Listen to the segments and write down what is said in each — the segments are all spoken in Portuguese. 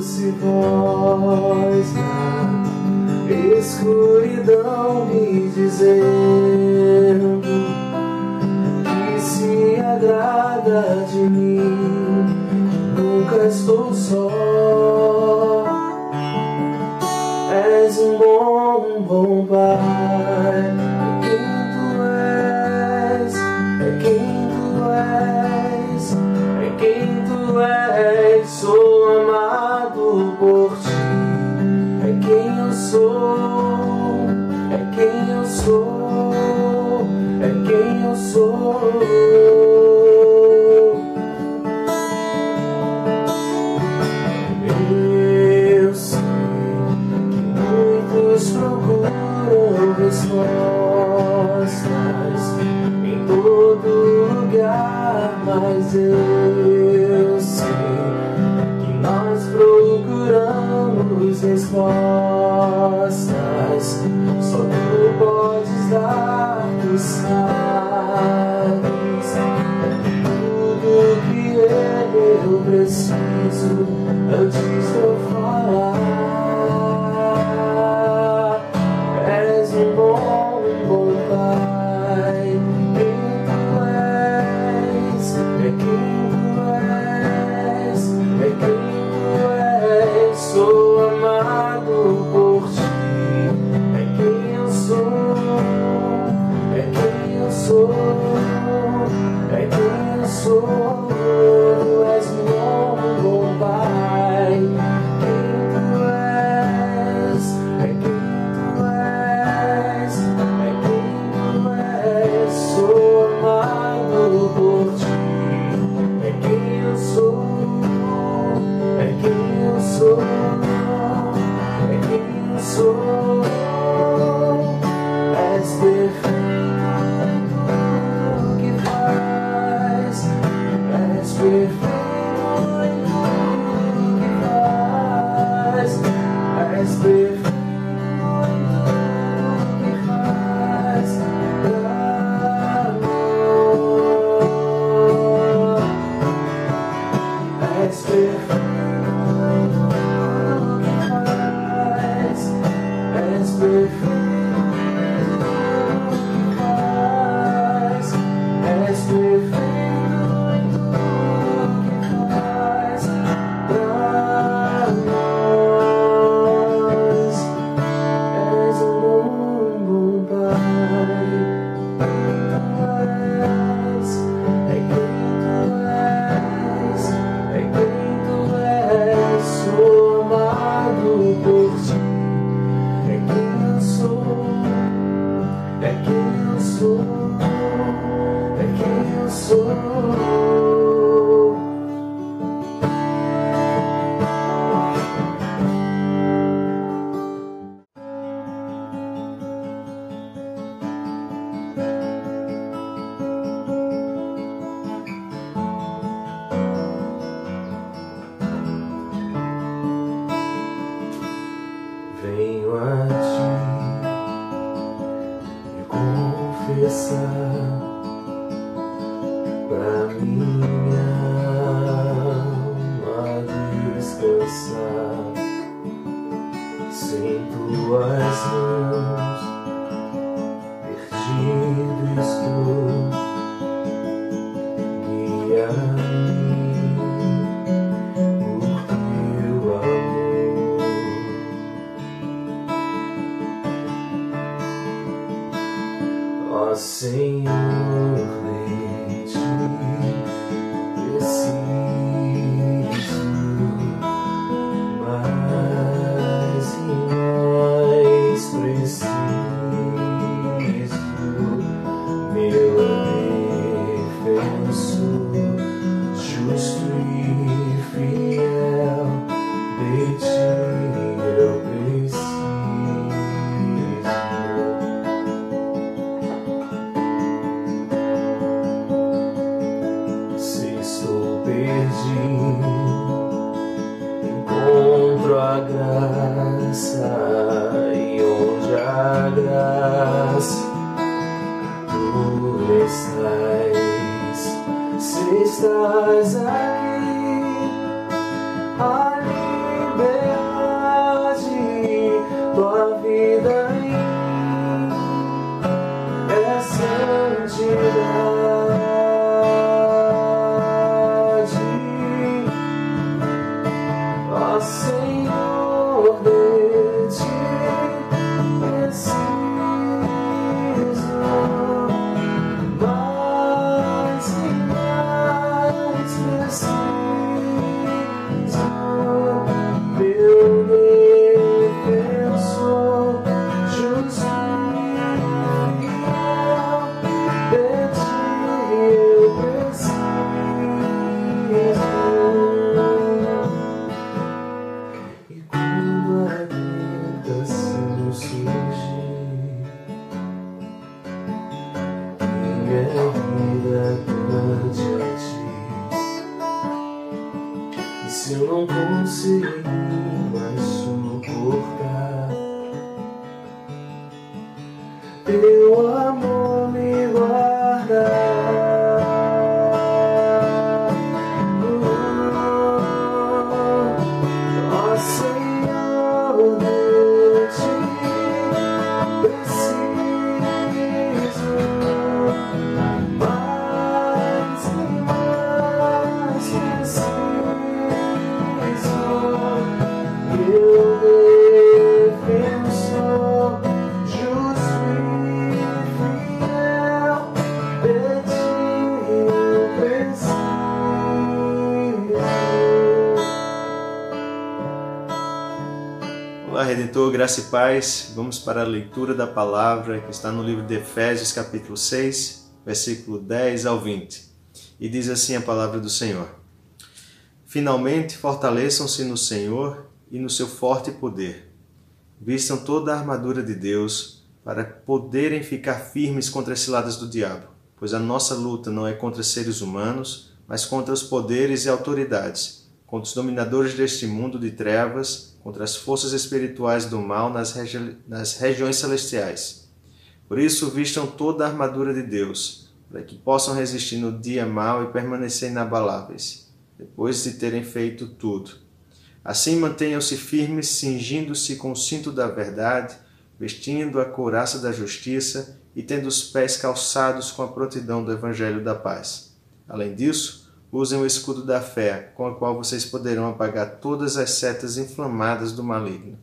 se voz na escuridão me dizendo que se agrada de mim, nunca estou só. Oh. magazine. Graça e paz. Vamos para a leitura da palavra que está no livro de Efésios, capítulo 6, versículo 10 ao 20. E diz assim a palavra do Senhor: Finalmente, fortaleçam-se no Senhor e no seu forte poder. Vistam toda a armadura de Deus para poderem ficar firmes contra as ciladas do diabo, pois a nossa luta não é contra seres humanos, mas contra os poderes e autoridades, contra os dominadores deste mundo de trevas, contra as forças espirituais do mal nas, regi nas regiões celestiais. Por isso, vistam toda a armadura de Deus, para que possam resistir no dia mau e permanecer inabaláveis, depois de terem feito tudo. Assim, mantenham-se firmes, cingindo-se com o cinto da verdade, vestindo a couraça da justiça e tendo os pés calçados com a prontidão do evangelho da paz. Além disso, usem o escudo da fé, com o qual vocês poderão apagar todas as setas inflamadas do maligno.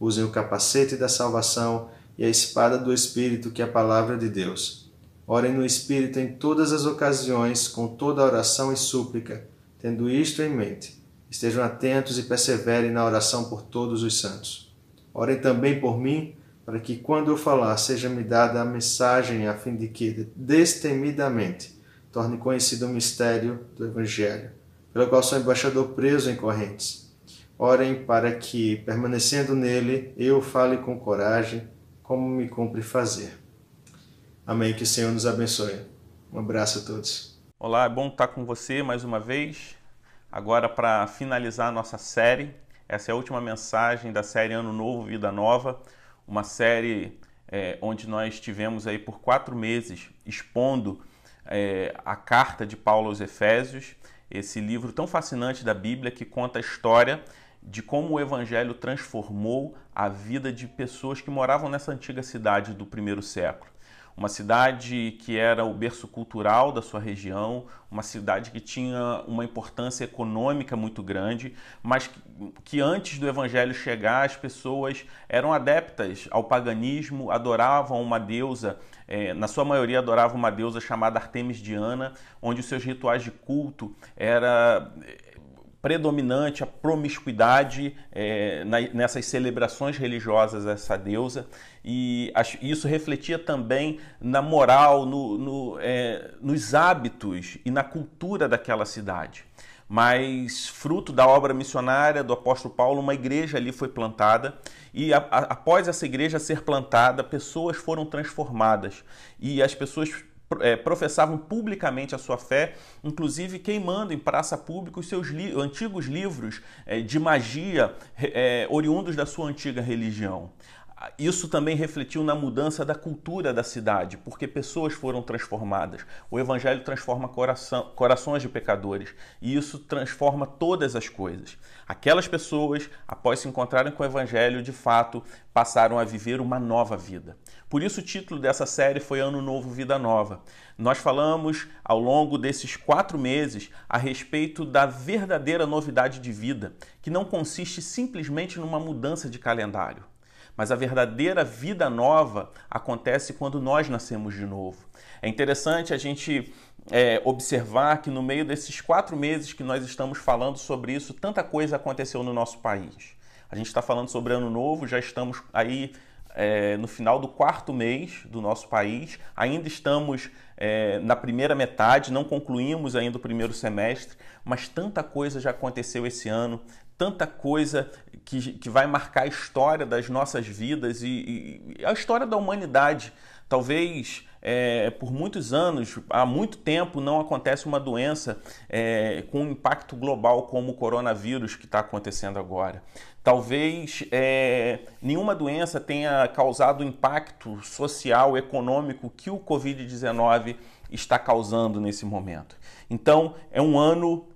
Usem o capacete da salvação e a espada do Espírito, que é a palavra de Deus. Orem no Espírito em todas as ocasiões, com toda oração e súplica, tendo isto em mente. Estejam atentos e perseverem na oração por todos os santos. Orem também por mim, para que quando eu falar seja-me dada a mensagem a fim de que, destemidamente, torne conhecido o mistério do Evangelho, pelo qual sou embaixador preso em correntes. Orem para que, permanecendo nele, eu fale com coragem, como me cumpre fazer. Amém. Que o Senhor nos abençoe. Um abraço a todos. Olá, é bom estar com você mais uma vez. Agora, para finalizar a nossa série, essa é a última mensagem da série Ano Novo, Vida Nova, uma série é, onde nós tivemos aí por quatro meses expondo é, a carta de Paulo aos Efésios, esse livro tão fascinante da Bíblia que conta a história de como o Evangelho transformou a vida de pessoas que moravam nessa antiga cidade do primeiro século uma cidade que era o berço cultural da sua região, uma cidade que tinha uma importância econômica muito grande, mas que, que, antes do evangelho chegar, as pessoas eram adeptas ao paganismo, adoravam uma deusa, é, na sua maioria adoravam uma deusa chamada Artemis Diana, onde os seus rituais de culto era predominante a promiscuidade é, na, nessas celebrações religiosas a essa deusa. E isso refletia também na moral, no, no, é, nos hábitos e na cultura daquela cidade. Mas, fruto da obra missionária do apóstolo Paulo, uma igreja ali foi plantada. E a, a, após essa igreja ser plantada, pessoas foram transformadas. E as pessoas é, professavam publicamente a sua fé, inclusive queimando em praça pública os seus li antigos livros é, de magia é, oriundos da sua antiga religião. isso também refletiu na mudança da cultura da cidade, porque pessoas foram transformadas. O Evangelho transforma coração, corações de pecadores e isso transforma todas as coisas. Aquelas pessoas, após se encontrarem com o Evangelho, de fato passaram a viver uma nova vida. Por isso, o título dessa série foi Ano Novo, Vida Nova. Nós falamos ao longo desses quatro meses a respeito da verdadeira novidade de vida, que não consiste simplesmente numa mudança de calendário mas a verdadeira vida nova acontece quando nós nascemos de novo. É interessante a gente é, observar que no meio desses quatro meses que nós estamos falando sobre isso, tanta coisa aconteceu no nosso país. A gente está falando sobre Ano Novo, já estamos aí é, no final do quarto mês do nosso país, ainda estamos é, na primeira metade, não concluímos ainda o primeiro semestre, mas tanta coisa já aconteceu esse ano, tanta coisa que, que vai marcar a história das nossas vidas e, e a história da humanidade. Talvez é, por muitos anos, há muito tempo, não acontece uma doença é, com um impacto global como o coronavírus que está acontecendo agora. Talvez é, nenhuma doença tenha causado o impacto social, econômico que o Covid-19 está causando nesse momento. Então, é um ano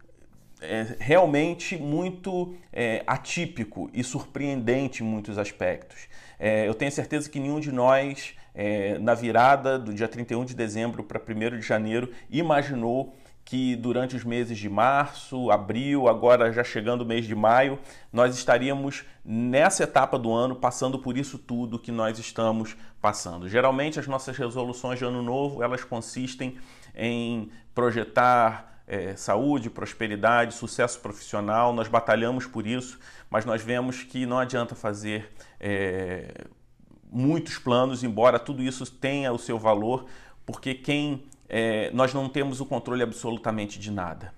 é, realmente muito é, atípico e surpreendente em muitos aspectos. É, eu tenho certeza que nenhum de nós, é, na virada do dia 31 de dezembro para 1 de janeiro, imaginou que durante os meses de março, abril, agora já chegando o mês de maio, nós estaríamos nessa etapa do ano passando por isso tudo que nós estamos passando. Geralmente as nossas resoluções de ano novo, elas consistem em projetar é, saúde, prosperidade, sucesso profissional, nós batalhamos por isso, mas nós vemos que não adianta fazer é, muitos planos, embora tudo isso tenha o seu valor, porque quem é, nós não temos o controle absolutamente de nada.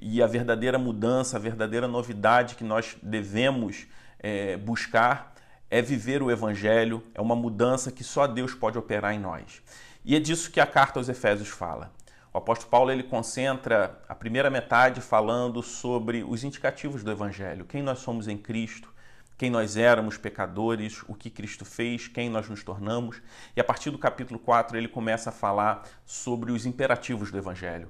E a verdadeira mudança, a verdadeira novidade que nós devemos é, buscar é viver o Evangelho, é uma mudança que só Deus pode operar em nós. E é disso que a carta aos Efésios fala. O apóstolo Paulo ele concentra a primeira metade falando sobre os indicativos do evangelho, quem nós somos em Cristo, quem nós éramos pecadores, o que Cristo fez, quem nós nos tornamos. E a partir do capítulo 4 ele começa a falar sobre os imperativos do evangelho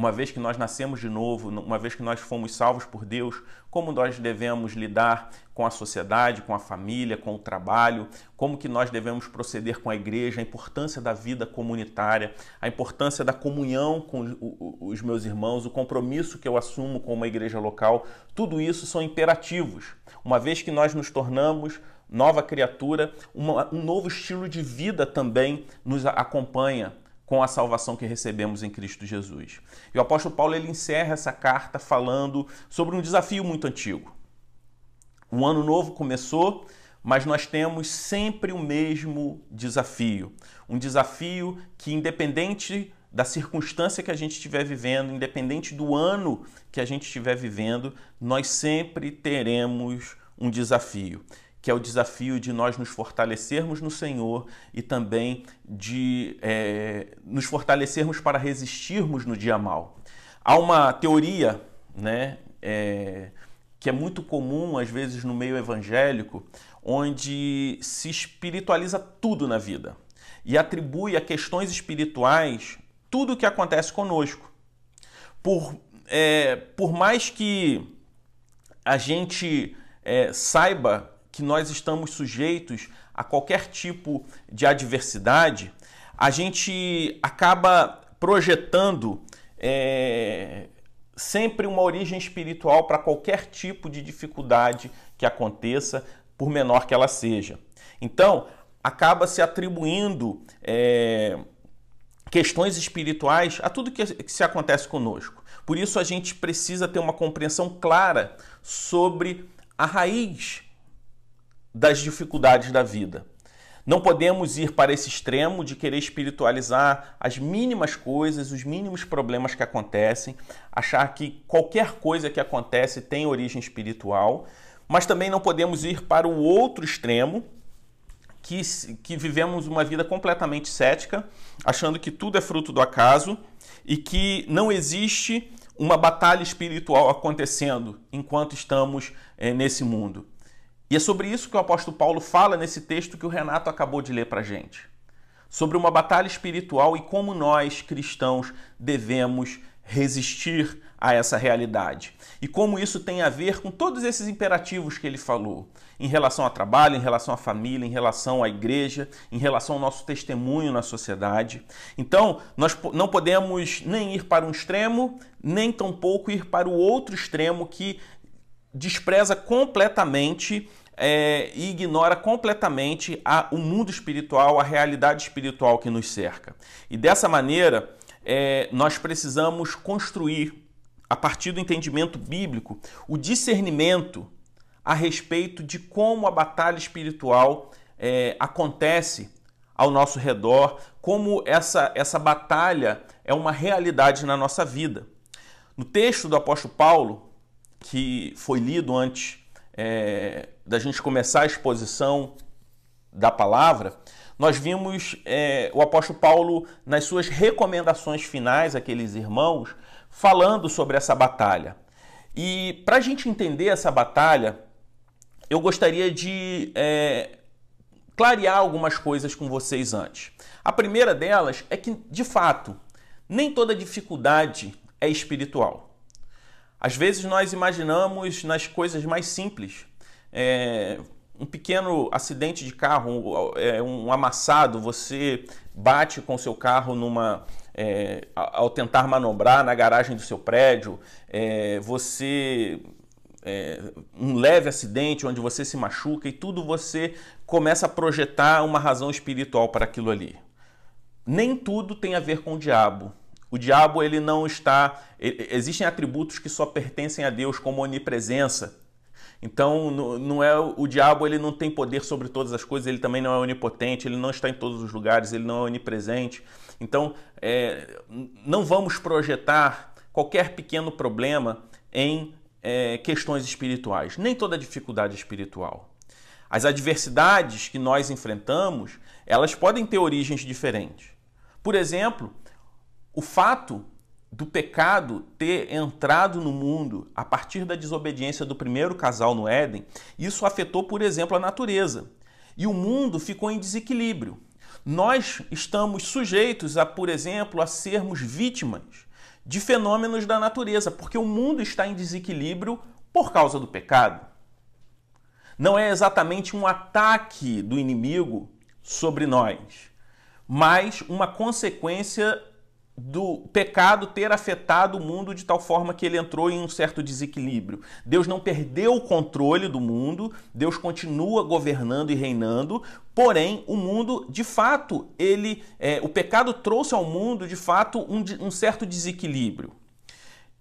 uma vez que nós nascemos de novo, uma vez que nós fomos salvos por Deus, como nós devemos lidar com a sociedade, com a família, com o trabalho, como que nós devemos proceder com a igreja, a importância da vida comunitária, a importância da comunhão com os meus irmãos, o compromisso que eu assumo com uma igreja local, tudo isso são imperativos. Uma vez que nós nos tornamos nova criatura, uma, um novo estilo de vida também nos acompanha com a salvação que recebemos em Cristo Jesus. E o apóstolo Paulo ele encerra essa carta falando sobre um desafio muito antigo. Um ano novo começou, mas nós temos sempre o mesmo desafio. Um desafio que, independente da circunstância que a gente estiver vivendo, independente do ano que a gente estiver vivendo, nós sempre teremos um desafio que é o desafio de nós nos fortalecermos no Senhor e também de é, nos fortalecermos para resistirmos no dia mal. Há uma teoria né, é, que é muito comum, às vezes, no meio evangélico, onde se espiritualiza tudo na vida e atribui a questões espirituais tudo o que acontece conosco. Por, é, por mais que a gente é, saiba que nós estamos sujeitos a qualquer tipo de adversidade, a gente acaba projetando é, sempre uma origem espiritual para qualquer tipo de dificuldade que aconteça, por menor que ela seja. Então, acaba se atribuindo é, questões espirituais a tudo que, que se acontece conosco. Por isso, a gente precisa ter uma compreensão clara sobre a raiz das dificuldades da vida. Não podemos ir para esse extremo de querer espiritualizar as mínimas coisas, os mínimos problemas que acontecem, achar que qualquer coisa que acontece tem origem espiritual, mas também não podemos ir para o outro extremo, que, que vivemos uma vida completamente cética, achando que tudo é fruto do acaso e que não existe uma batalha espiritual acontecendo enquanto estamos é, nesse mundo. E é sobre isso que o apóstolo Paulo fala nesse texto que o Renato acabou de ler para gente. Sobre uma batalha espiritual e como nós, cristãos, devemos resistir a essa realidade. E como isso tem a ver com todos esses imperativos que ele falou, em relação ao trabalho, em relação à família, em relação à igreja, em relação ao nosso testemunho na sociedade. Então, nós não podemos nem ir para um extremo, nem tampouco ir para o outro extremo que despreza completamente é, e ignora completamente a, o mundo espiritual, a realidade espiritual que nos cerca. E dessa maneira, é, nós precisamos construir, a partir do entendimento bíblico, o discernimento a respeito de como a batalha espiritual é, acontece ao nosso redor, como essa, essa batalha é uma realidade na nossa vida. No texto do apóstolo Paulo, que foi lido antes é, da gente começar a exposição da palavra, nós vimos é, o apóstolo Paulo, nas suas recomendações finais àqueles irmãos, falando sobre essa batalha. E para a gente entender essa batalha, eu gostaria de é, clarear algumas coisas com vocês antes. A primeira delas é que, de fato, nem toda dificuldade é espiritual. Às vezes nós imaginamos nas coisas mais simples. É, um pequeno acidente de carro, um, é, um amassado, você bate com seu carro numa é, ao tentar manobrar na garagem do seu prédio, é, você é, um leve acidente onde você se machuca e tudo você começa a projetar uma razão espiritual para aquilo ali. Nem tudo tem a ver com o diabo. O diabo ele não está. Existem atributos que só pertencem a Deus, como onipresença, então, não é o diabo, ele não tem poder sobre todas as coisas, ele também não é onipotente, ele não está em todos os lugares, ele não é onipresente. Então, é, não vamos projetar qualquer pequeno problema em é, questões espirituais, nem toda dificuldade espiritual. As adversidades que nós enfrentamos, elas podem ter origens diferentes. Por exemplo, o fato do pecado ter entrado no mundo a partir da desobediência do primeiro casal no Éden, isso afetou, por exemplo, a natureza. E o mundo ficou em desequilíbrio. Nós estamos sujeitos a, por exemplo, a sermos vítimas de fenômenos da natureza, porque o mundo está em desequilíbrio por causa do pecado. Não é exatamente um ataque do inimigo sobre nós, mas uma consequência do pecado ter afetado o mundo de tal forma que ele entrou em um certo desequilíbrio. Deus não perdeu o controle do mundo, Deus continua governando e reinando, porém o mundo, de fato, ele, é, o pecado trouxe ao mundo, de fato, um, um certo desequilíbrio.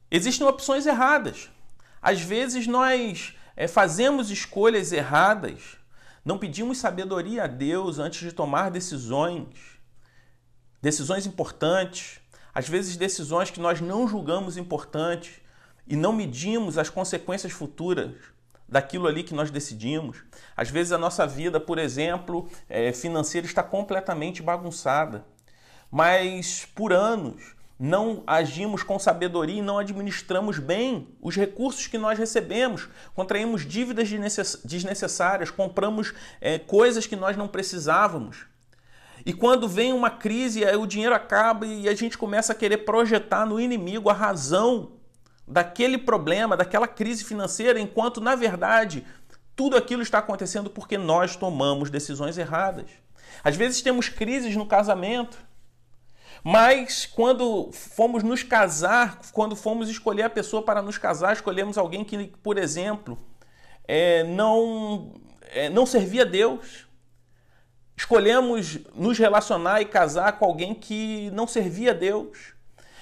Existem opções erradas. Às vezes nós é, fazemos escolhas erradas, não pedimos sabedoria a Deus antes de tomar decisões, decisões importantes às vezes decisões que nós não julgamos importantes e não medimos as consequências futuras daquilo ali que nós decidimos. Às vezes a nossa vida, por exemplo, é, financeira está completamente bagunçada, mas por anos não agimos com sabedoria e não administramos bem os recursos que nós recebemos, contraímos dívidas desnecessárias, compramos é, coisas que nós não precisávamos. E quando vem uma crise, o dinheiro acaba e a gente começa a querer projetar no inimigo a razão daquele problema, daquela crise financeira, enquanto na verdade tudo aquilo está acontecendo porque nós tomamos decisões erradas. Às vezes temos crises no casamento, mas quando fomos nos casar, quando fomos escolher a pessoa para nos casar, escolhemos alguém que, por exemplo, é, não, é, não servia a Deus Escolhemos nos relacionar e casar com alguém que não servia a Deus,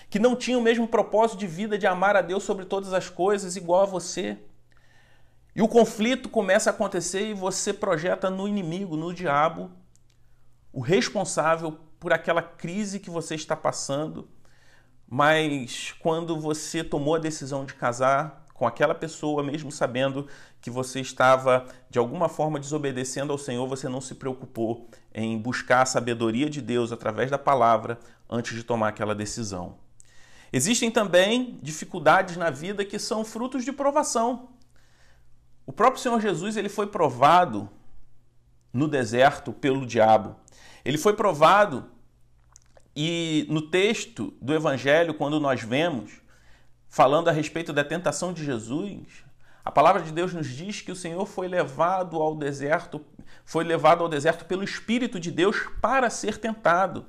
que não tinha o mesmo propósito de vida de amar a Deus sobre todas as coisas, igual a você. E o conflito começa a acontecer e você projeta no inimigo, no diabo, o responsável por aquela crise que você está passando. Mas quando você tomou a decisão de casar, com aquela pessoa, mesmo sabendo que você estava de alguma forma desobedecendo ao Senhor, você não se preocupou em buscar a sabedoria de Deus através da palavra antes de tomar aquela decisão. Existem também dificuldades na vida que são frutos de provação. O próprio Senhor Jesus ele foi provado no deserto pelo diabo. Ele foi provado e no texto do Evangelho, quando nós vemos falando a respeito da tentação de Jesus, a palavra de Deus nos diz que o Senhor foi levado ao deserto, foi levado ao deserto pelo Espírito de Deus para ser tentado.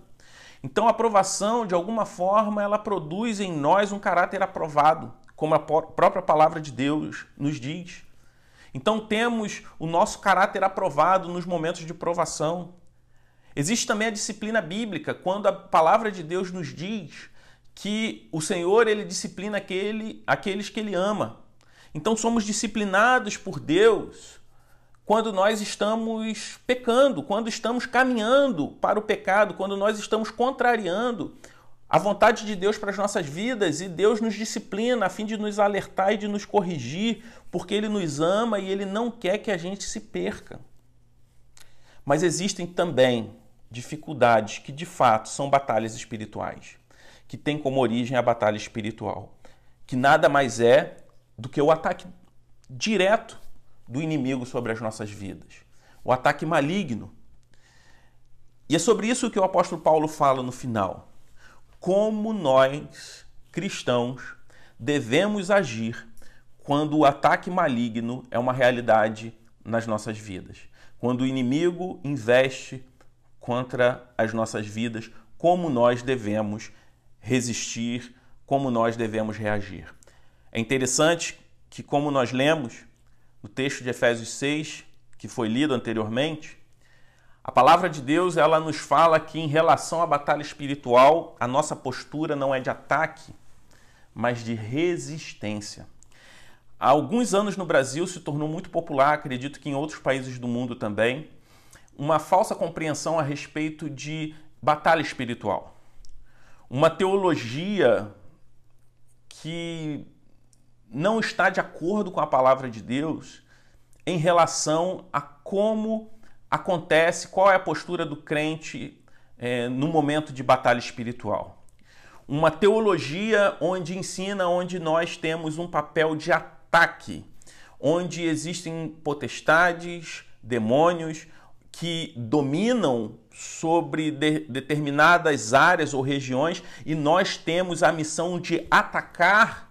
Então a aprovação, de alguma forma, ela produz em nós um caráter aprovado, como a própria palavra de Deus nos diz. Então temos o nosso caráter aprovado nos momentos de provação. Existe também a disciplina bíblica, quando a palavra de Deus nos diz que o Senhor ele disciplina aquele, aqueles que ele ama. Então somos disciplinados por Deus quando nós estamos pecando, quando estamos caminhando para o pecado, quando nós estamos contrariando a vontade de Deus para as nossas vidas e Deus nos disciplina a fim de nos alertar e de nos corrigir, porque Ele nos ama e Ele não quer que a gente se perca. Mas existem também dificuldades que de fato são batalhas espirituais, que têm como origem a batalha espiritual, que nada mais é do que o ataque direto do inimigo sobre as nossas vidas, o ataque maligno. E é sobre isso que o apóstolo Paulo fala no final. Como nós, cristãos, devemos agir quando o ataque maligno é uma realidade nas nossas vidas. Quando o inimigo investe contra as nossas vidas, como nós devemos resistir, como nós devemos reagir. É interessante que, como nós lemos no texto de Efésios 6, que foi lido anteriormente, a palavra de Deus ela nos fala que, em relação à batalha espiritual, a nossa postura não é de ataque, mas de resistência. Há alguns anos no Brasil se tornou muito popular, acredito que em outros países do mundo também, uma falsa compreensão a respeito de batalha espiritual. Uma teologia que não está de acordo com a palavra de Deus em relação a como acontece, qual é a postura do crente é, no momento de batalha espiritual. Uma teologia onde ensina onde nós temos um papel de ataque, onde existem potestades, demônios que dominam sobre de, determinadas áreas ou regiões e nós temos a missão de atacar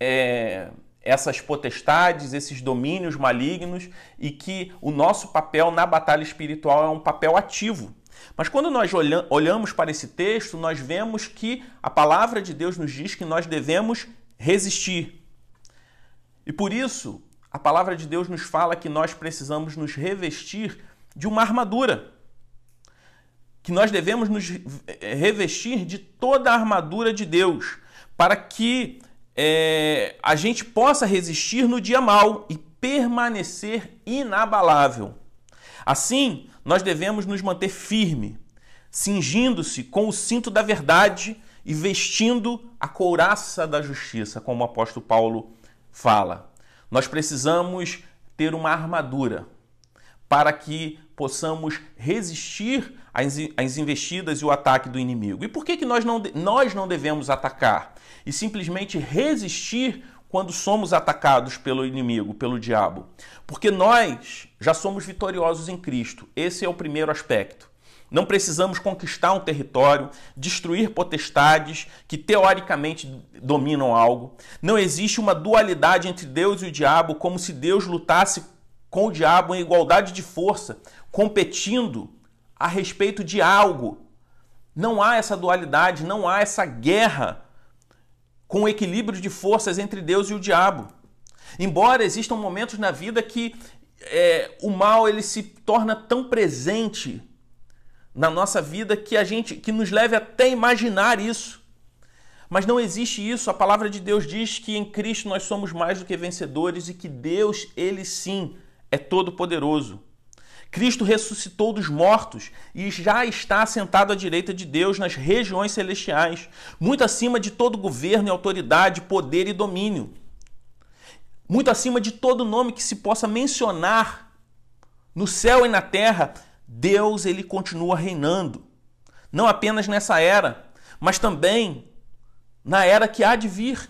é, essas potestades, esses domínios malignos e que o nosso papel na batalha espiritual é um papel ativo. Mas quando nós olhamos para esse texto, nós vemos que a palavra de Deus nos diz que nós devemos resistir. E por isso, a palavra de Deus nos fala que nós precisamos nos revestir de uma armadura. Que nós devemos nos revestir de toda a armadura de Deus, para que é, a gente possa resistir no dia mal e permanecer inabalável. Assim, nós devemos nos manter firme, cingindo-se com o cinto da verdade e vestindo a couraça da justiça, como o apóstolo Paulo fala. Nós precisamos ter uma armadura para que possamos resistir às investidas e o ataque do inimigo. E por que, que nós, não, nós não devemos atacar? E simplesmente resistir quando somos atacados pelo inimigo, pelo diabo. Porque nós já somos vitoriosos em Cristo. Esse é o primeiro aspecto. Não precisamos conquistar um território, destruir potestades que teoricamente dominam algo. Não existe uma dualidade entre Deus e o diabo, como se Deus lutasse com o diabo em igualdade de força, competindo a respeito de algo. Não há essa dualidade, não há essa guerra com o equilíbrio de forças entre Deus e o diabo. Embora existam momentos na vida que é, o mal ele se torna tão presente na nossa vida que a gente que nos leve até imaginar isso. Mas não existe isso. A palavra de Deus diz que em Cristo nós somos mais do que vencedores e que Deus, ele sim, é todo poderoso. Cristo ressuscitou dos mortos e já está assentado à direita de Deus nas regiões celestiais, muito acima de todo governo e autoridade, poder e domínio. Muito acima de todo nome que se possa mencionar no céu e na terra, Deus ele continua reinando. Não apenas nessa era, mas também na era que há de vir.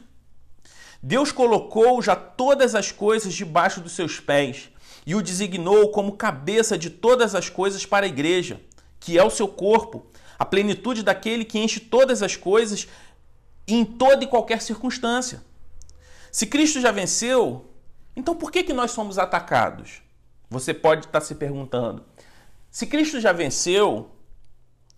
Deus colocou já todas as coisas debaixo dos seus pés e o designou como cabeça de todas as coisas para a igreja, que é o seu corpo, a plenitude daquele que enche todas as coisas em toda e qualquer circunstância. Se Cristo já venceu, então por que, que nós somos atacados? Você pode estar se perguntando. Se Cristo já venceu,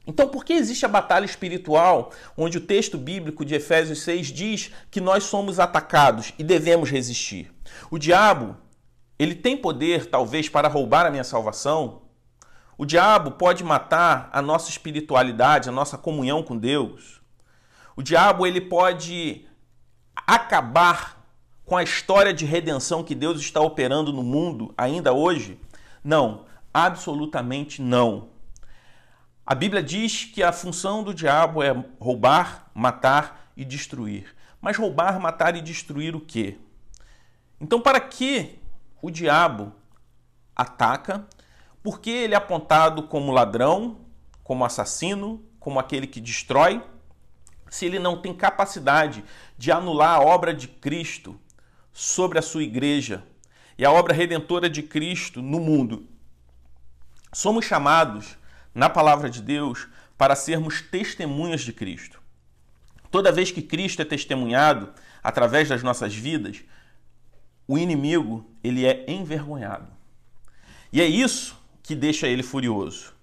então por que existe a batalha espiritual, onde o texto bíblico de Efésios 6 diz que nós somos atacados e devemos resistir? O diabo, ele tem poder talvez para roubar a minha salvação? O diabo pode matar a nossa espiritualidade, a nossa comunhão com Deus? O diabo ele pode acabar com a história de redenção que Deus está operando no mundo ainda hoje? Não, absolutamente não. A Bíblia diz que a função do diabo é roubar, matar e destruir. Mas roubar, matar e destruir o quê? Então, para que o diabo ataca? Porque ele é apontado como ladrão, como assassino, como aquele que destrói, se ele não tem capacidade de anular a obra de Cristo sobre a sua igreja e a obra redentora de Cristo no mundo. Somos chamados, na palavra de Deus, para sermos testemunhas de Cristo. Toda vez que Cristo é testemunhado através das nossas vidas, o inimigo ele é envergonhado. E é isso que deixa ele furioso.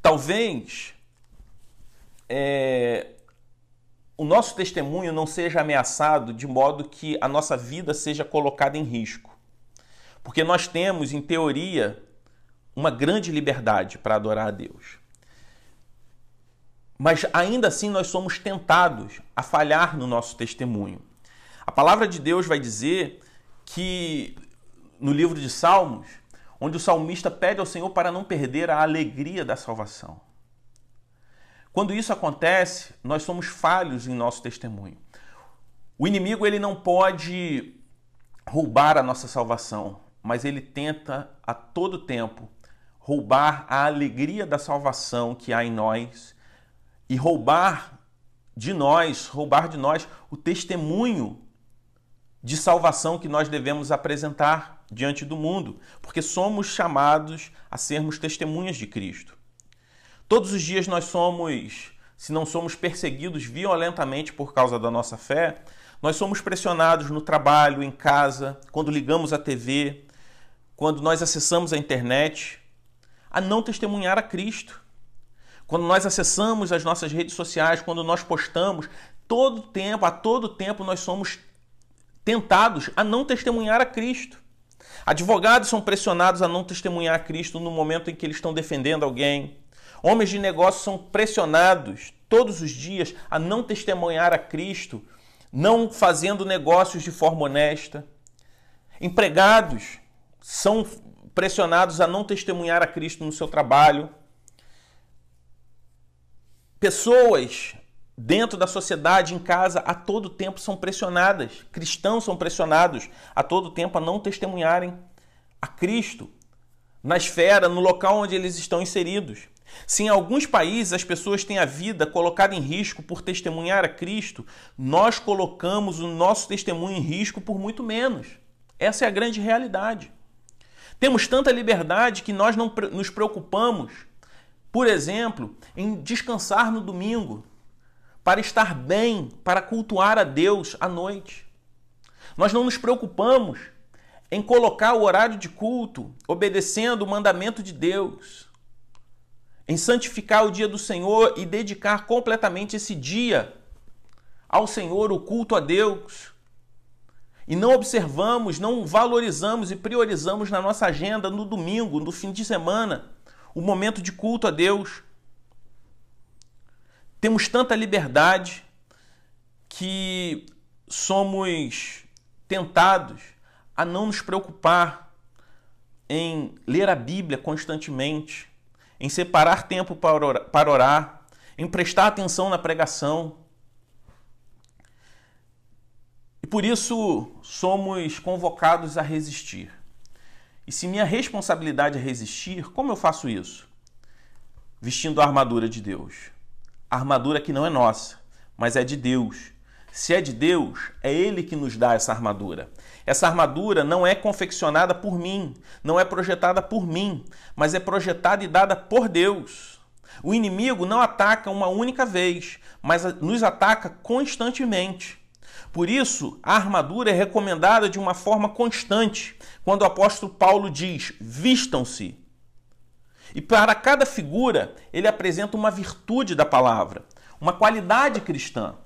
Talvez é, o nosso testemunho não seja ameaçado de modo que a nossa vida seja colocada em risco. Porque nós temos, em teoria, uma grande liberdade para adorar a Deus. Mas ainda assim nós somos tentados a falhar no nosso testemunho. A palavra de Deus vai dizer que no livro de Salmos, onde o salmista pede ao Senhor para não perder a alegria da salvação. Quando isso acontece, nós somos falhos em nosso testemunho. O inimigo ele não pode roubar a nossa salvação, mas ele tenta a todo tempo roubar a alegria da salvação que há em nós e roubar de nós, roubar de nós o testemunho de salvação que nós devemos apresentar diante do mundo, porque somos chamados a sermos testemunhas de Cristo. Todos os dias nós somos, se não somos perseguidos violentamente por causa da nossa fé, nós somos pressionados no trabalho, em casa, quando ligamos a TV, quando nós acessamos a internet, a não testemunhar a Cristo. Quando nós acessamos as nossas redes sociais, quando nós postamos, todo tempo, a todo tempo nós somos tentados a não testemunhar a Cristo. Advogados são pressionados a não testemunhar a Cristo no momento em que eles estão defendendo alguém. Homens de negócio são pressionados todos os dias a não testemunhar a Cristo, não fazendo negócios de forma honesta. Empregados são pressionados a não testemunhar a Cristo no seu trabalho. Pessoas dentro da sociedade, em casa, a todo tempo são pressionadas. Cristãos são pressionados a todo tempo a não testemunharem a Cristo na esfera, no local onde eles estão inseridos. Se em alguns países as pessoas têm a vida colocada em risco por testemunhar a Cristo, nós colocamos o nosso testemunho em risco por muito menos. Essa é a grande realidade. Temos tanta liberdade que nós não nos preocupamos, por exemplo, em descansar no domingo, para estar bem, para cultuar a Deus à noite. Nós não nos preocupamos em colocar o horário de culto obedecendo o mandamento de Deus em santificar o dia do Senhor e dedicar completamente esse dia ao Senhor, o culto a Deus. E não observamos, não valorizamos e priorizamos na nossa agenda no domingo, no fim de semana, o momento de culto a Deus. Temos tanta liberdade que somos tentados a não nos preocupar em ler a Bíblia constantemente, em separar tempo para orar, em prestar atenção na pregação. E por isso somos convocados a resistir. E se minha responsabilidade é resistir, como eu faço isso? Vestindo a armadura de Deus. Armadura que não é nossa, mas é de Deus. Se é de Deus, é Ele que nos dá essa armadura. Essa armadura não é confeccionada por mim, não é projetada por mim, mas é projetada e dada por Deus. O inimigo não ataca uma única vez, mas nos ataca constantemente. Por isso, a armadura é recomendada de uma forma constante, quando o apóstolo Paulo diz: vistam-se. E para cada figura, ele apresenta uma virtude da palavra, uma qualidade cristã.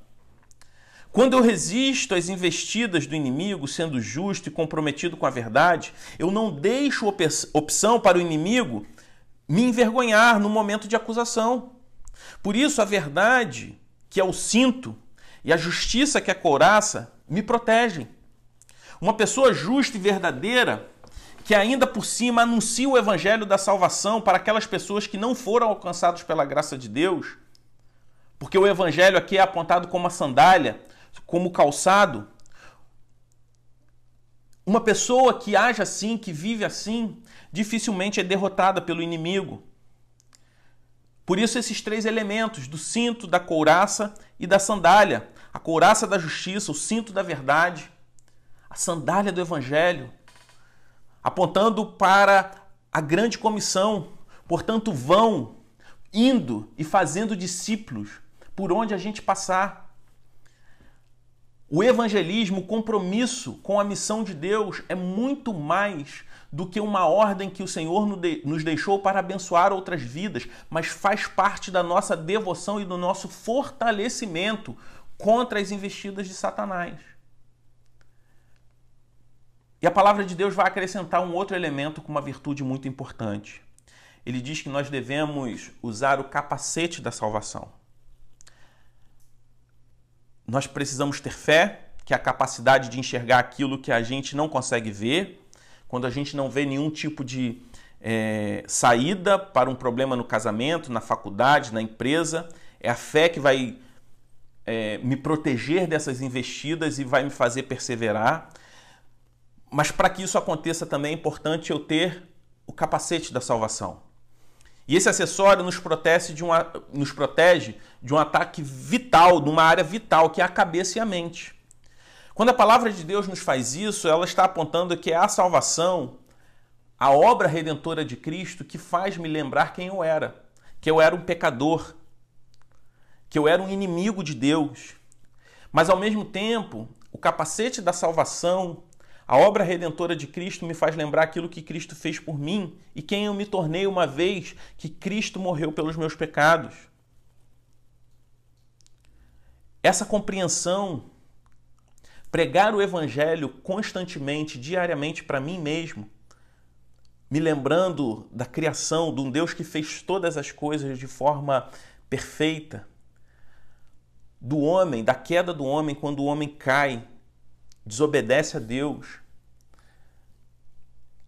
Quando eu resisto às investidas do inimigo, sendo justo e comprometido com a verdade, eu não deixo opção para o inimigo me envergonhar no momento de acusação. Por isso, a verdade, que é o cinto, e a justiça, que é a couraça, me protegem. Uma pessoa justa e verdadeira, que ainda por cima anuncia o evangelho da salvação para aquelas pessoas que não foram alcançadas pela graça de Deus, porque o evangelho aqui é apontado como a sandália, como calçado. Uma pessoa que age assim, que vive assim, dificilmente é derrotada pelo inimigo. Por isso, esses três elementos, do cinto, da couraça e da sandália: a couraça da justiça, o cinto da verdade, a sandália do evangelho, apontando para a grande comissão. Portanto, vão indo e fazendo discípulos por onde a gente passar. O evangelismo, o compromisso com a missão de Deus é muito mais do que uma ordem que o Senhor nos deixou para abençoar outras vidas, mas faz parte da nossa devoção e do nosso fortalecimento contra as investidas de Satanás. E a palavra de Deus vai acrescentar um outro elemento com uma virtude muito importante. Ele diz que nós devemos usar o capacete da salvação. Nós precisamos ter fé, que é a capacidade de enxergar aquilo que a gente não consegue ver, quando a gente não vê nenhum tipo de é, saída para um problema no casamento, na faculdade, na empresa. É a fé que vai é, me proteger dessas investidas e vai me fazer perseverar. Mas para que isso aconteça também é importante eu ter o capacete da salvação. E esse acessório nos protege de um, nos protege de um ataque vital, numa área vital, que é a cabeça e a mente. Quando a palavra de Deus nos faz isso, ela está apontando que é a salvação, a obra redentora de Cristo, que faz me lembrar quem eu era. Que eu era um pecador, que eu era um inimigo de Deus. Mas ao mesmo tempo, o capacete da salvação a obra redentora de Cristo me faz lembrar aquilo que Cristo fez por mim e quem eu me tornei uma vez que Cristo morreu pelos meus pecados. Essa compreensão, pregar o Evangelho constantemente, diariamente para mim mesmo, me lembrando da criação, de um Deus que fez todas as coisas de forma perfeita, do homem, da queda do homem, quando o homem cai desobedece a Deus.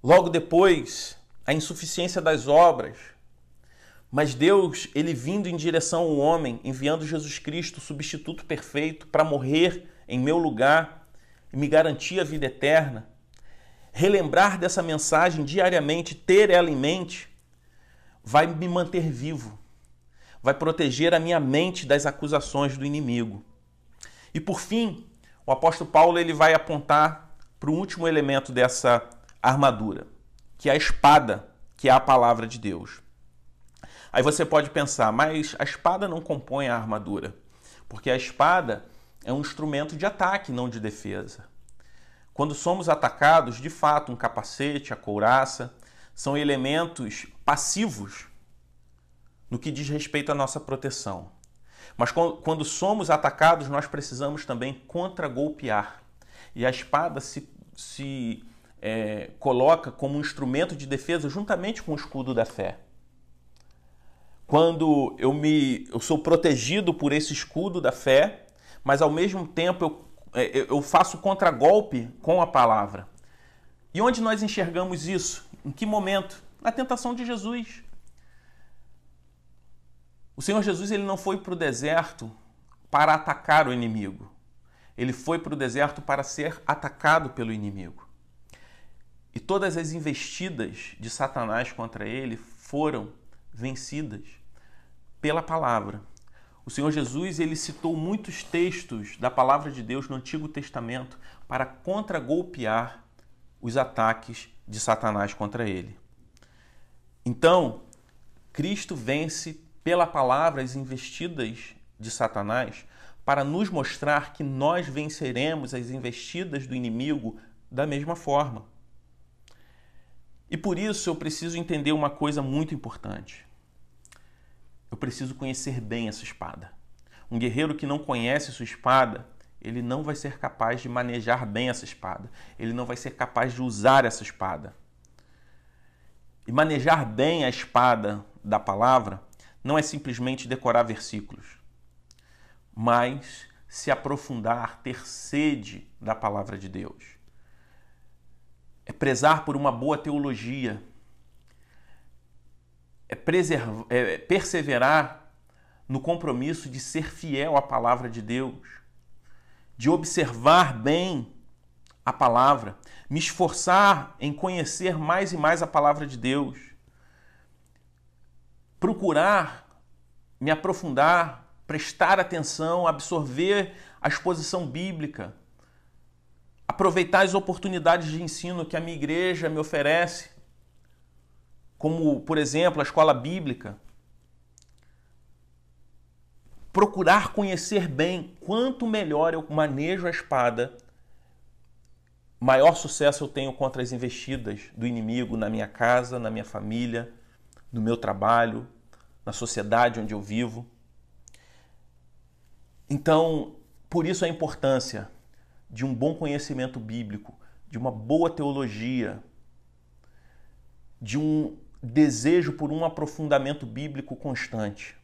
Logo depois, a insuficiência das obras. Mas Deus, ele vindo em direção ao homem, enviando Jesus Cristo, substituto perfeito, para morrer em meu lugar e me garantir a vida eterna. Relembrar dessa mensagem diariamente, ter ela em mente, vai me manter vivo, vai proteger a minha mente das acusações do inimigo. E por fim, o apóstolo Paulo ele vai apontar para o último elemento dessa armadura, que é a espada, que é a palavra de Deus. Aí você pode pensar, mas a espada não compõe a armadura, porque a espada é um instrumento de ataque, não de defesa. Quando somos atacados, de fato, um capacete, a couraça, são elementos passivos no que diz respeito à nossa proteção. Mas quando somos atacados, nós precisamos também contragolpear. E a espada se, se é, coloca como um instrumento de defesa juntamente com o escudo da fé. Quando eu, me, eu sou protegido por esse escudo da fé, mas ao mesmo tempo eu, é, eu faço contragolpe com a palavra. E onde nós enxergamos isso? Em que momento? Na tentação de Jesus. O Senhor Jesus ele não foi para o deserto para atacar o inimigo. Ele foi para o deserto para ser atacado pelo inimigo. E todas as investidas de Satanás contra ele foram vencidas pela palavra. O Senhor Jesus ele citou muitos textos da palavra de Deus no Antigo Testamento para contragolpear os ataques de Satanás contra ele. Então, Cristo vence pela palavra as investidas de Satanás para nos mostrar que nós venceremos as investidas do inimigo da mesma forma. E por isso eu preciso entender uma coisa muito importante. Eu preciso conhecer bem essa espada. Um guerreiro que não conhece sua espada, ele não vai ser capaz de manejar bem essa espada. Ele não vai ser capaz de usar essa espada. E manejar bem a espada da palavra não é simplesmente decorar versículos, mas se aprofundar, ter sede da palavra de Deus. É prezar por uma boa teologia, é, preservar, é perseverar no compromisso de ser fiel à palavra de Deus, de observar bem a palavra, me esforçar em conhecer mais e mais a palavra de Deus, procurar me aprofundar, prestar atenção, absorver a exposição bíblica, aproveitar as oportunidades de ensino que a minha igreja me oferece, como, por exemplo, a escola bíblica. Procurar conhecer bem, quanto melhor eu manejo a espada, maior sucesso eu tenho contra as investidas do inimigo na minha casa, na minha família, no meu trabalho, na sociedade onde eu vivo. Então, por isso a importância de um bom conhecimento bíblico, de uma boa teologia, de um desejo por um aprofundamento bíblico constante.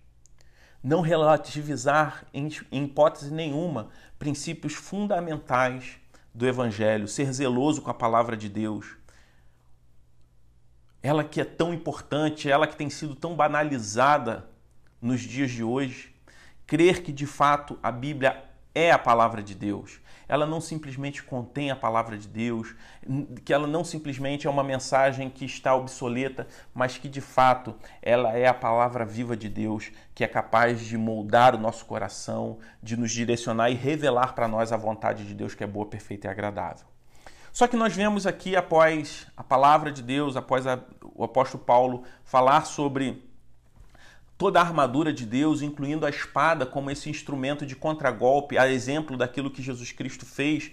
Não relativizar, em, hipótese nenhuma, princípios fundamentais do Evangelho, ser zeloso com a palavra de Deus. Ela que é tão importante, ela que tem sido tão banalizada nos dias de hoje. Crer que de fato a Bíblia é a palavra de Deus. Ela não simplesmente contém a palavra de Deus, que ela não simplesmente é uma mensagem que está obsoleta, mas que de fato ela é a palavra viva de Deus, que é capaz de moldar o nosso coração, de nos direcionar e revelar para nós a vontade de Deus que é boa, perfeita e agradável. Só que nós vemos aqui, após a palavra de Deus, após a, o apóstolo Paulo falar sobre toda a armadura de Deus, incluindo a espada como esse instrumento de contragolpe, a exemplo daquilo que Jesus Cristo fez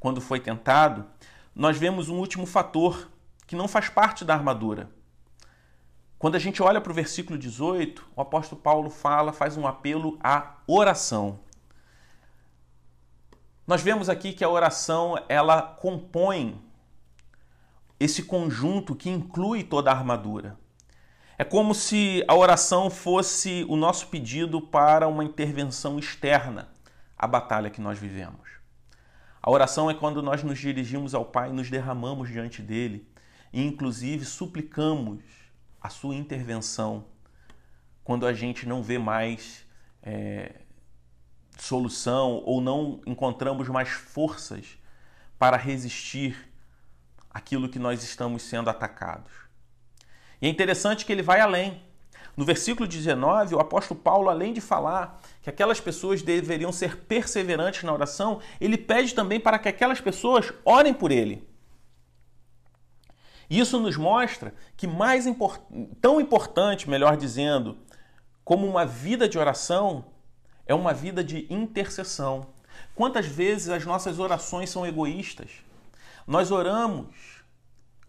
quando foi tentado, nós vemos um último fator que não faz parte da armadura. Quando a gente olha para o versículo 18, o apóstolo Paulo fala, faz um apelo à oração. Nós vemos aqui que a oração ela compõe esse conjunto que inclui toda a armadura. É como se a oração fosse o nosso pedido para uma intervenção externa à batalha que nós vivemos. A oração é quando nós nos dirigimos ao Pai e nos derramamos diante dele e, inclusive, suplicamos a sua intervenção quando a gente não vê mais é, solução ou não encontramos mais forças para resistir aquilo que nós estamos sendo atacados. E é interessante que ele vai além. No versículo 19, o apóstolo Paulo, além de falar que aquelas pessoas deveriam ser perseverantes na oração, ele pede também para que aquelas pessoas orem por ele. Isso nos mostra que mais import... tão importante, melhor dizendo, como uma vida de oração é uma vida de intercessão. Quantas vezes as nossas orações são egoístas? Nós oramos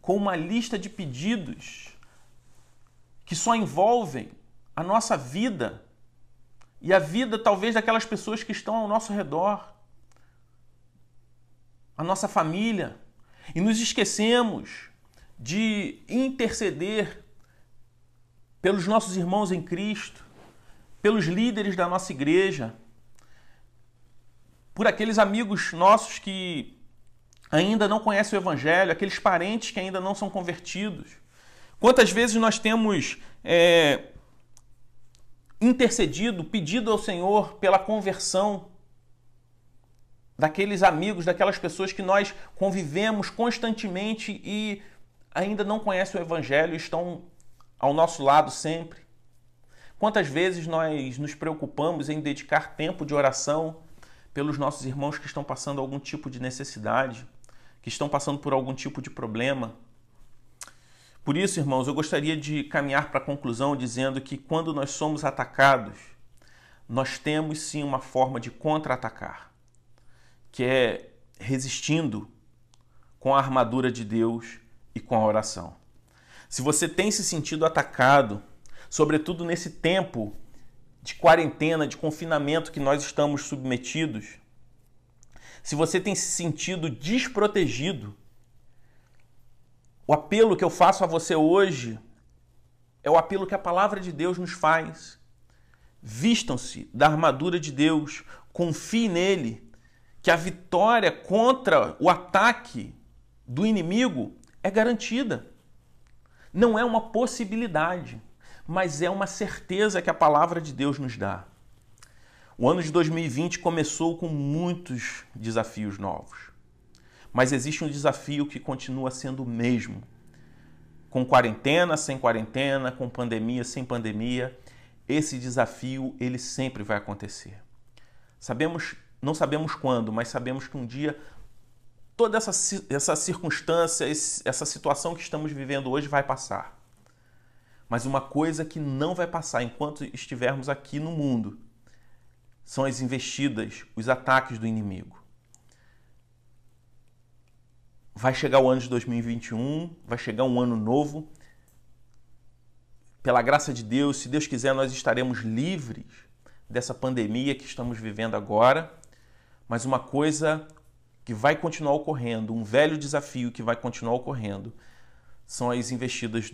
com uma lista de pedidos que só envolvem a nossa vida e a vida talvez daquelas pessoas que estão ao nosso redor, a nossa família, e nos esquecemos de interceder pelos nossos irmãos em Cristo, pelos líderes da nossa igreja, por aqueles amigos nossos que ainda não conhecem o Evangelho, aqueles parentes que ainda não são convertidos. Quantas vezes nós temos é, intercedido, pedido ao Senhor pela conversão daqueles amigos, daquelas pessoas que nós convivemos constantemente e ainda não conhecem o Evangelho, estão ao nosso lado sempre. Quantas vezes nós nos preocupamos em dedicar tempo de oração pelos nossos irmãos que estão passando algum tipo de necessidade, que estão passando por algum tipo de problema? Por isso, irmãos, eu gostaria de caminhar para a conclusão dizendo que quando nós somos atacados, nós temos sim uma forma de contra-atacar, que é resistindo com a armadura de Deus e com a oração. Se você tem se sentido atacado, sobretudo nesse tempo de quarentena, de confinamento que nós estamos submetidos, se você tem se sentido desprotegido, o apelo que eu faço a você hoje é o apelo que a palavra de Deus nos faz. Vistam-se da armadura de Deus, confie nele, que a vitória contra o ataque do inimigo é garantida. Não é uma possibilidade, mas é uma certeza que a palavra de Deus nos dá. O ano de 2020 começou com muitos desafios novos. Mas existe um desafio que continua sendo o mesmo. Com quarentena, sem quarentena, com pandemia, sem pandemia, esse desafio ele sempre vai acontecer. Sabemos, não sabemos quando, mas sabemos que um dia toda essa, essa circunstância, essa situação que estamos vivendo hoje vai passar. Mas uma coisa que não vai passar enquanto estivermos aqui no mundo são as investidas, os ataques do inimigo. Vai chegar o ano de 2021, vai chegar um ano novo. Pela graça de Deus, se Deus quiser, nós estaremos livres dessa pandemia que estamos vivendo agora. Mas uma coisa que vai continuar ocorrendo, um velho desafio que vai continuar ocorrendo, são as investidas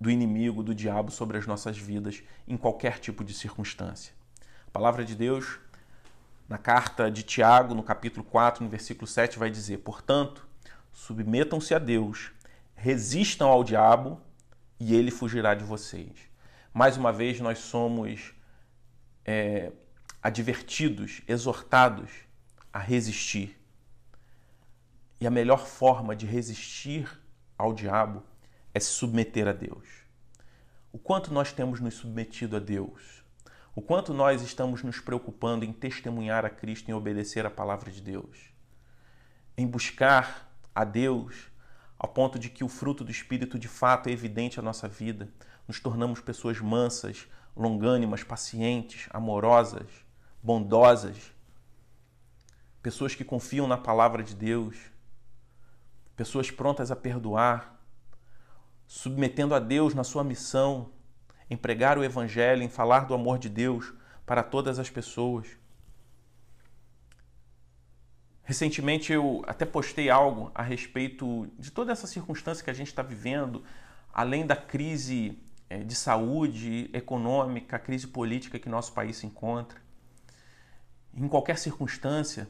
do inimigo, do diabo sobre as nossas vidas em qualquer tipo de circunstância. A palavra de Deus, na carta de Tiago, no capítulo 4, no versículo 7, vai dizer: Portanto, submetam-se a Deus, resistam ao diabo e ele fugirá de vocês. Mais uma vez, nós somos é, advertidos, exortados a resistir. E a melhor forma de resistir ao diabo é se submeter a Deus. O quanto nós temos nos submetido a Deus? O quanto nós estamos nos preocupando em testemunhar a Cristo, em obedecer a palavra de Deus? Em buscar a Deus ao ponto de que o fruto do Espírito de fato é evidente à nossa vida. Nos tornamos pessoas mansas, longânimas, pacientes, amorosas, bondosas, pessoas que confiam na palavra de Deus, pessoas prontas a perdoar, submetendo a Deus na sua missão, em pregar o Evangelho, em falar do amor de Deus para todas as pessoas. Recentemente eu até postei algo a respeito de toda essa circunstância que a gente está vivendo, além da crise é, de saúde econômica, a crise política que nosso país se encontra. Em qualquer circunstância,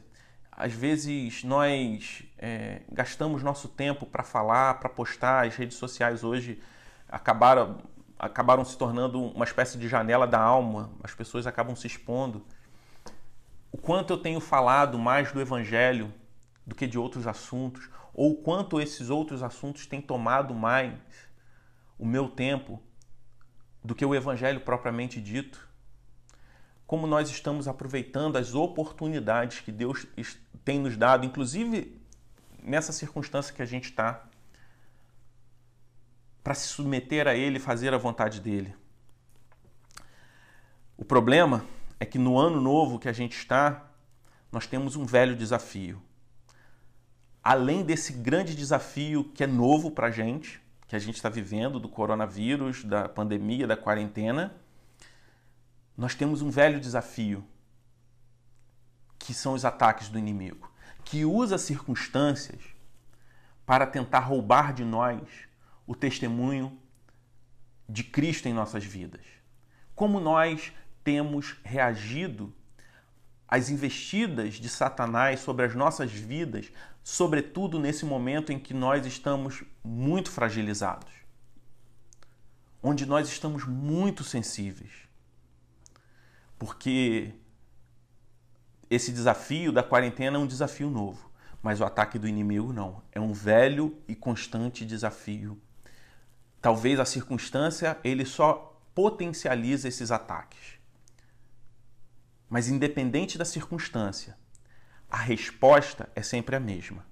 às vezes nós é, gastamos nosso tempo para falar, para postar. As redes sociais hoje acabaram, acabaram se tornando uma espécie de janela da alma, as pessoas acabam se expondo o quanto eu tenho falado mais do Evangelho do que de outros assuntos, ou o quanto esses outros assuntos têm tomado mais o meu tempo do que o Evangelho propriamente dito. Como nós estamos aproveitando as oportunidades que Deus tem nos dado, inclusive nessa circunstância que a gente está, para se submeter a Ele e fazer a vontade dele. O problema é que no ano novo que a gente está, nós temos um velho desafio. Além desse grande desafio que é novo para a gente, que a gente está vivendo, do coronavírus, da pandemia, da quarentena, nós temos um velho desafio, que são os ataques do inimigo, que usa circunstâncias para tentar roubar de nós o testemunho de Cristo em nossas vidas. Como nós temos reagido às investidas de Satanás sobre as nossas vidas, sobretudo nesse momento em que nós estamos muito fragilizados, onde nós estamos muito sensíveis. Porque esse desafio da quarentena é um desafio novo, mas o ataque do inimigo não. É um velho e constante desafio. Talvez a circunstância ele só potencializa esses ataques. Mas independente da circunstância, a resposta é sempre a mesma.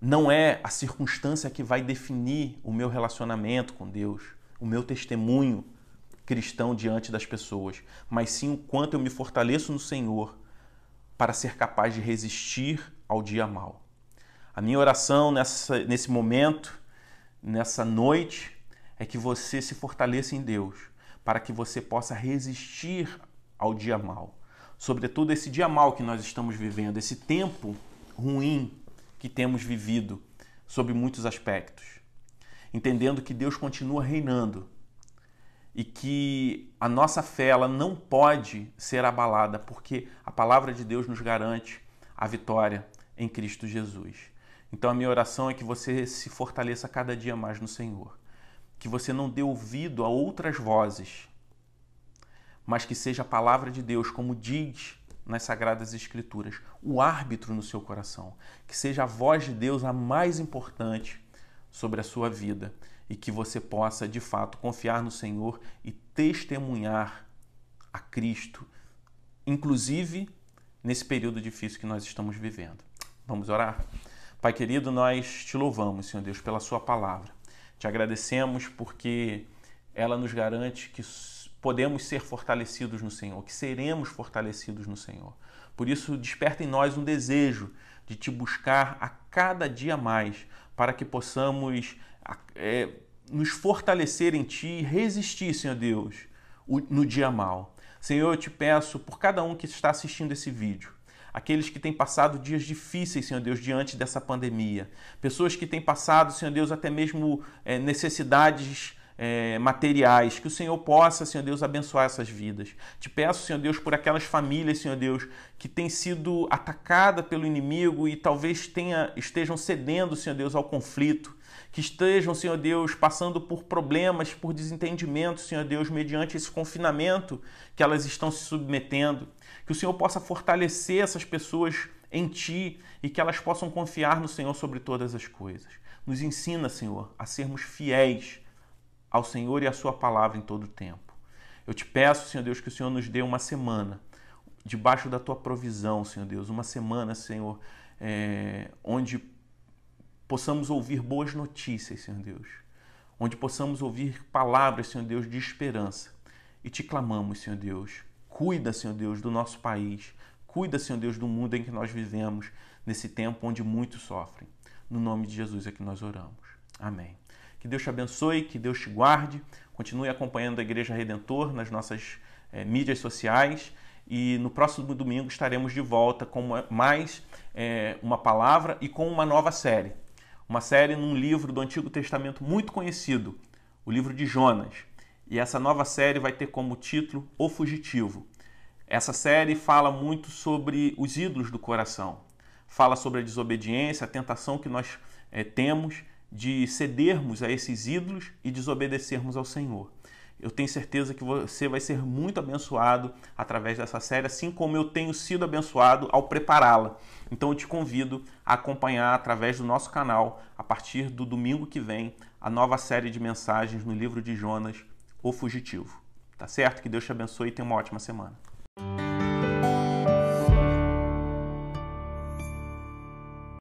Não é a circunstância que vai definir o meu relacionamento com Deus, o meu testemunho cristão diante das pessoas, mas sim o quanto eu me fortaleço no Senhor para ser capaz de resistir ao dia mal. A minha oração nessa, nesse momento, nessa noite, é que você se fortaleça em Deus, para que você possa resistir ao dia mal. Sobretudo esse dia mal que nós estamos vivendo, esse tempo ruim que temos vivido, sob muitos aspectos. Entendendo que Deus continua reinando e que a nossa fé ela não pode ser abalada, porque a palavra de Deus nos garante a vitória em Cristo Jesus. Então a minha oração é que você se fortaleça cada dia mais no Senhor, que você não dê ouvido a outras vozes, mas que seja a palavra de Deus, como diz nas Sagradas Escrituras, o árbitro no seu coração, que seja a voz de Deus a mais importante sobre a sua vida e que você possa de fato confiar no Senhor e testemunhar a Cristo, inclusive nesse período difícil que nós estamos vivendo. Vamos orar? Pai querido, nós te louvamos, Senhor Deus, pela Sua palavra. Te agradecemos porque ela nos garante que podemos ser fortalecidos no Senhor, que seremos fortalecidos no Senhor. Por isso, desperta em nós um desejo de te buscar a cada dia mais, para que possamos é, nos fortalecer em Ti e resistir, Senhor Deus, no dia mal. Senhor, eu te peço por cada um que está assistindo esse vídeo, aqueles que têm passado dias difíceis, Senhor Deus, diante dessa pandemia, pessoas que têm passado, Senhor Deus, até mesmo é, necessidades é, materiais, que o Senhor possa, Senhor Deus, abençoar essas vidas. Te peço, Senhor Deus, por aquelas famílias, Senhor Deus, que têm sido atacadas pelo inimigo e talvez tenha, estejam cedendo, Senhor Deus, ao conflito que estejam, Senhor Deus, passando por problemas, por desentendimento, Senhor Deus, mediante esse confinamento que elas estão se submetendo. Que o Senhor possa fortalecer essas pessoas em Ti e que elas possam confiar no Senhor sobre todas as coisas. Nos ensina, Senhor, a sermos fiéis ao Senhor e à Sua palavra em todo o tempo. Eu te peço, Senhor Deus, que o Senhor nos dê uma semana debaixo da Tua provisão, Senhor Deus, uma semana, Senhor, é, onde possamos ouvir boas notícias, Senhor Deus, onde possamos ouvir palavras, Senhor Deus, de esperança. E te clamamos, Senhor Deus, cuida, Senhor Deus, do nosso país, cuida, Senhor Deus, do mundo em que nós vivemos, nesse tempo onde muitos sofrem. No nome de Jesus é que nós oramos. Amém. Que Deus te abençoe, que Deus te guarde. Continue acompanhando a Igreja Redentor nas nossas é, mídias sociais. E no próximo domingo estaremos de volta com mais é, uma palavra e com uma nova série. Uma série num livro do Antigo Testamento muito conhecido, o livro de Jonas. E essa nova série vai ter como título O Fugitivo. Essa série fala muito sobre os ídolos do coração. Fala sobre a desobediência, a tentação que nós é, temos de cedermos a esses ídolos e desobedecermos ao Senhor. Eu tenho certeza que você vai ser muito abençoado através dessa série, assim como eu tenho sido abençoado ao prepará-la. Então eu te convido a acompanhar através do nosso canal, a partir do domingo que vem, a nova série de mensagens no livro de Jonas, O Fugitivo. Tá certo? Que Deus te abençoe e tenha uma ótima semana.